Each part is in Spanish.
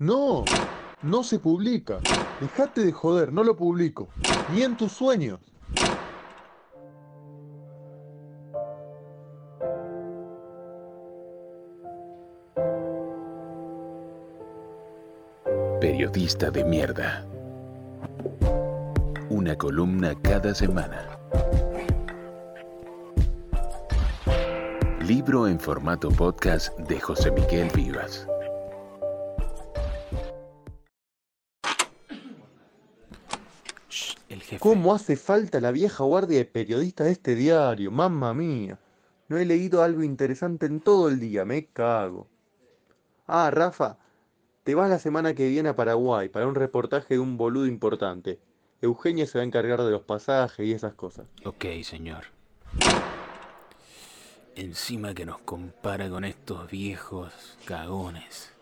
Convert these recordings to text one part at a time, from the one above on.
No, no se publica. Dejate de joder, no lo publico. Ni en tus sueños. Periodista de mierda. Una columna cada semana. Libro en formato podcast de José Miguel Vivas. ¿Cómo hace falta la vieja guardia de periodistas de este diario? Mamma mía. No he leído algo interesante en todo el día, me cago. Ah, Rafa, te vas la semana que viene a Paraguay para un reportaje de un boludo importante. Eugenia se va a encargar de los pasajes y esas cosas. Ok, señor. Encima que nos compara con estos viejos cagones.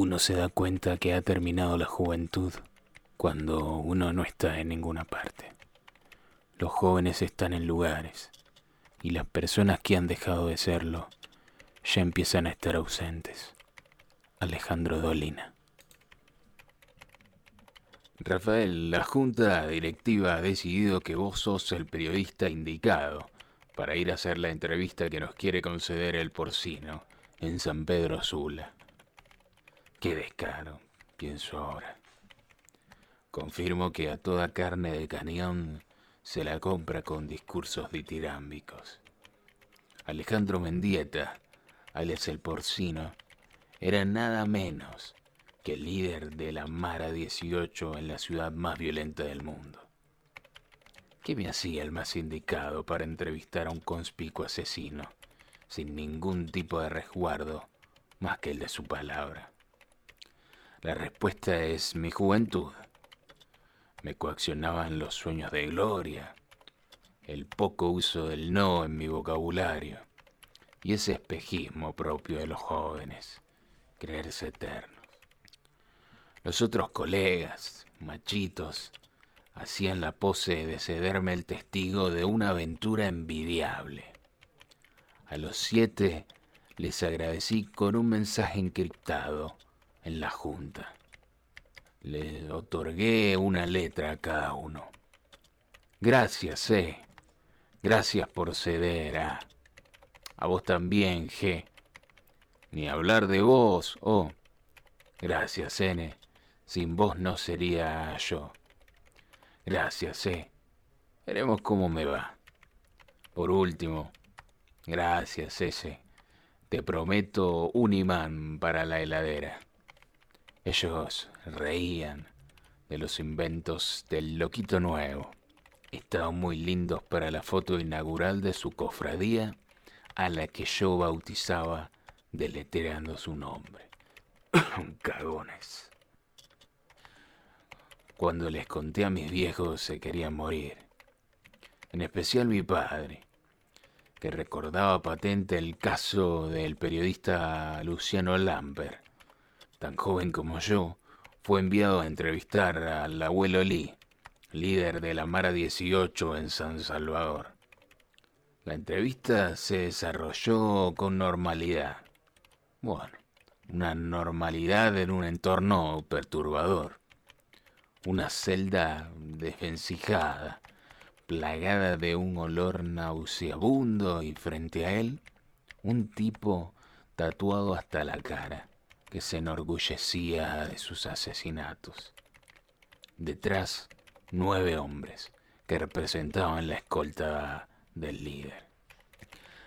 Uno se da cuenta que ha terminado la juventud cuando uno no está en ninguna parte. Los jóvenes están en lugares y las personas que han dejado de serlo ya empiezan a estar ausentes. Alejandro Dolina. Rafael, la junta directiva ha decidido que vos sos el periodista indicado para ir a hacer la entrevista que nos quiere conceder el porcino en San Pedro Sula. Qué descaro, pienso ahora. Confirmo que a toda carne de cañón se la compra con discursos ditirámbicos. Alejandro Mendieta, alias el porcino, era nada menos que el líder de la Mara 18 en la ciudad más violenta del mundo. ¿Qué me hacía el más indicado para entrevistar a un conspicuo asesino, sin ningún tipo de resguardo más que el de su palabra? La respuesta es mi juventud. Me coaccionaban los sueños de gloria, el poco uso del no en mi vocabulario y ese espejismo propio de los jóvenes, creerse eternos. Los otros colegas, machitos, hacían la pose de cederme el testigo de una aventura envidiable. A los siete les agradecí con un mensaje encriptado en la junta. Le otorgué una letra a cada uno. Gracias, eh. Gracias por ceder a... A vos también, G. Ni hablar de vos, oh. Gracias, N. Sin vos no sería yo. Gracias, eh. Veremos cómo me va. Por último, gracias, ese. Te prometo un imán para la heladera. Ellos reían de los inventos del loquito nuevo. Estaban muy lindos para la foto inaugural de su cofradía, a la que yo bautizaba deletreando su nombre. Cagones. Cuando les conté a mis viejos se querían morir. En especial mi padre, que recordaba patente el caso del periodista Luciano Lamper tan joven como yo, fue enviado a entrevistar al abuelo Lee, líder de la Mara 18 en San Salvador. La entrevista se desarrolló con normalidad. Bueno, una normalidad en un entorno perturbador. Una celda desvencijada, plagada de un olor nauseabundo y frente a él, un tipo tatuado hasta la cara que se enorgullecía de sus asesinatos. Detrás, nueve hombres que representaban la escolta del líder.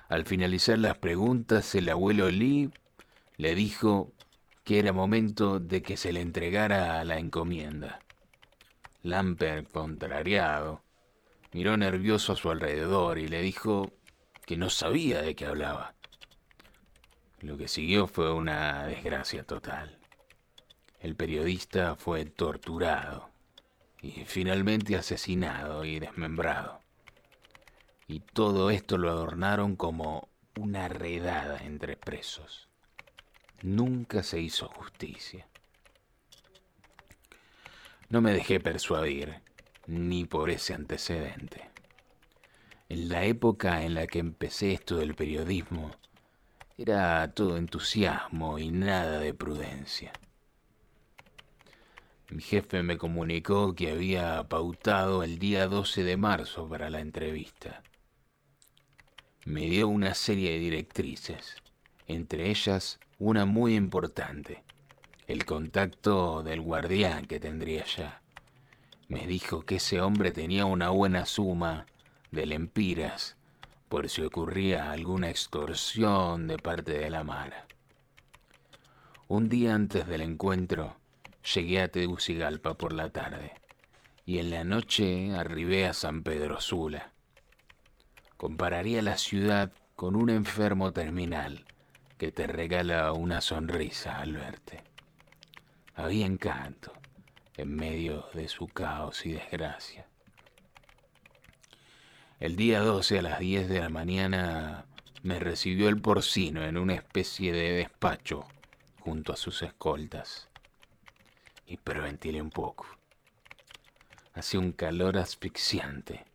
Al finalizar las preguntas, el abuelo Lee le dijo que era momento de que se le entregara la encomienda. Lamper, contrariado, miró nervioso a su alrededor y le dijo que no sabía de qué hablaba. Lo que siguió fue una desgracia total. El periodista fue torturado y finalmente asesinado y desmembrado. Y todo esto lo adornaron como una redada entre presos. Nunca se hizo justicia. No me dejé persuadir ni por ese antecedente. En la época en la que empecé esto del periodismo, era todo entusiasmo y nada de prudencia. Mi jefe me comunicó que había pautado el día 12 de marzo para la entrevista. Me dio una serie de directrices, entre ellas una muy importante, el contacto del guardián que tendría ya. Me dijo que ese hombre tenía una buena suma de lempiras por si ocurría alguna extorsión de parte de la Mara. Un día antes del encuentro, llegué a Tegucigalpa por la tarde y en la noche arribé a San Pedro Sula. Compararía la ciudad con un enfermo terminal que te regala una sonrisa al verte. Había encanto en medio de su caos y desgracia. El día 12 a las 10 de la mañana me recibió el porcino en una especie de despacho junto a sus escoltas. Y perventilé un poco. Hacía un calor asfixiante,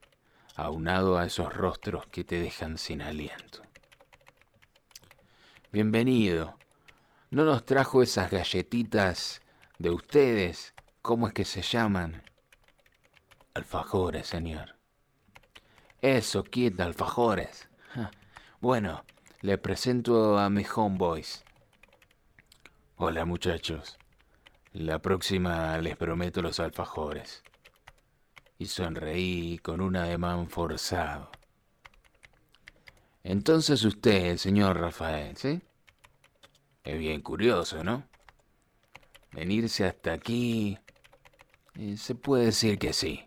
aunado a esos rostros que te dejan sin aliento. Bienvenido. ¿No nos trajo esas galletitas de ustedes? ¿Cómo es que se llaman? Alfajores, señor. Eso, quita, alfajores. Bueno, le presento a mis homeboys. Hola muchachos. La próxima les prometo los alfajores. Y sonreí con un ademán forzado. Entonces usted, señor Rafael, ¿sí? Es bien curioso, ¿no? Venirse hasta aquí... Eh, se puede decir que sí.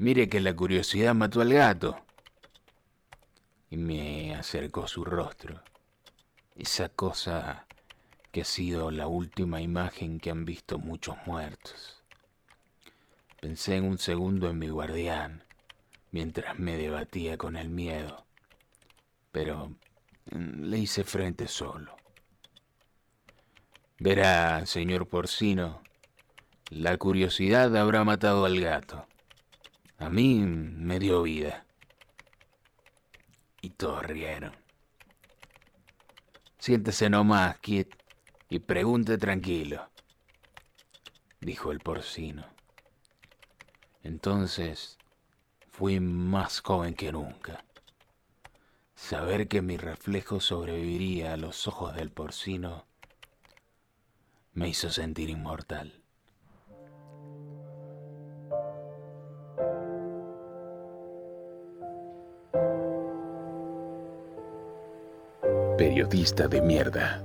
Mire que la curiosidad mató al gato. Y me acercó su rostro. Esa cosa que ha sido la última imagen que han visto muchos muertos. Pensé en un segundo en mi guardián, mientras me debatía con el miedo, pero mm, le hice frente solo. Verá, señor porcino, la curiosidad habrá matado al gato. A mí me dio vida. Y todos rieron. Siéntese nomás, Kit, y pregunte tranquilo, dijo el porcino. Entonces fui más joven que nunca. Saber que mi reflejo sobreviviría a los ojos del porcino me hizo sentir inmortal. Periodista de mierda.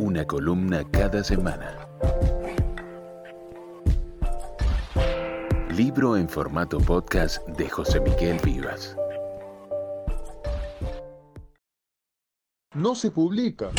Una columna cada semana. Libro en formato podcast de José Miguel Vivas. No se publica.